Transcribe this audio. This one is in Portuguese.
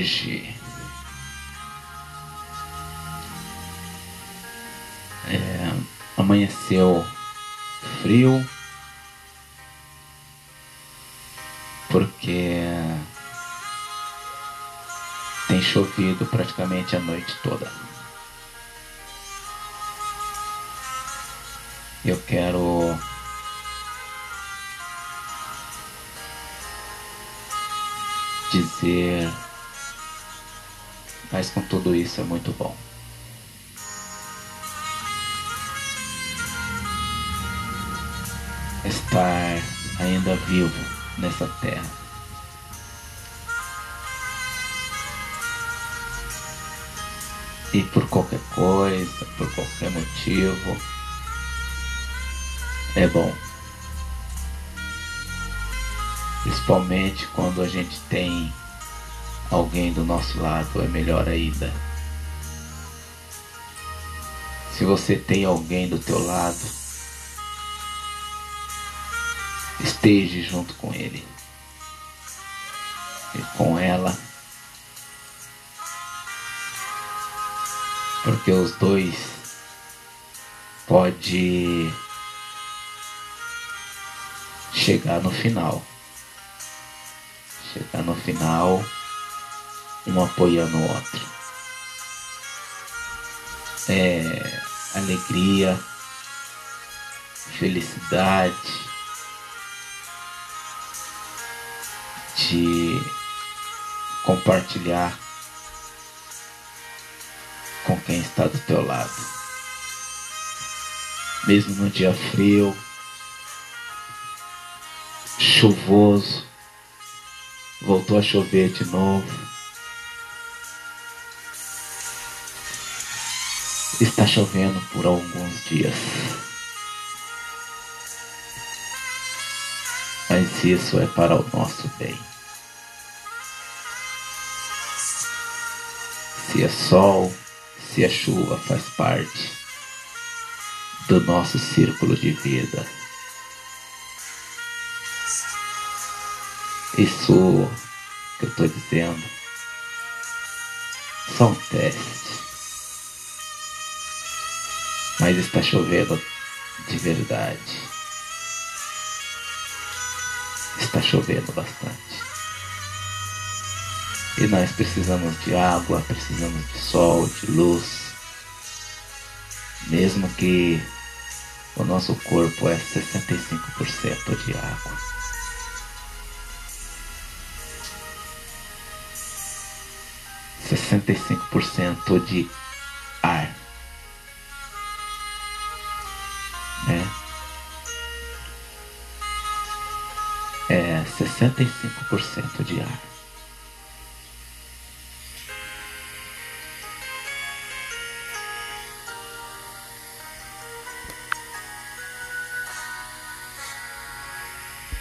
hoje é, amanheceu frio porque tem chovido praticamente a noite toda. Eu quero dizer, mas com tudo isso é muito bom. Estar ainda vivo nessa terra. E por qualquer coisa, por qualquer motivo, é bom. Principalmente quando a gente tem alguém do nosso lado, é melhor ainda. Se você tem alguém do teu lado, esteja junto com ele. E com ela, porque os dois pode chegar no final. Chegar no final, um apoiando o outro. É alegria, felicidade de compartilhar com quem está do teu lado. Mesmo no dia frio, chuvoso, Voltou a chover de novo. Está chovendo por alguns dias. Mas isso é para o nosso bem. Se é sol, se é chuva, faz parte do nosso círculo de vida. Isso que eu estou dizendo são testes. Mas está chovendo de verdade. Está chovendo bastante. E nós precisamos de água, precisamos de sol, de luz. Mesmo que o nosso corpo é 65% de água. 65% de Né? É 65% de ar.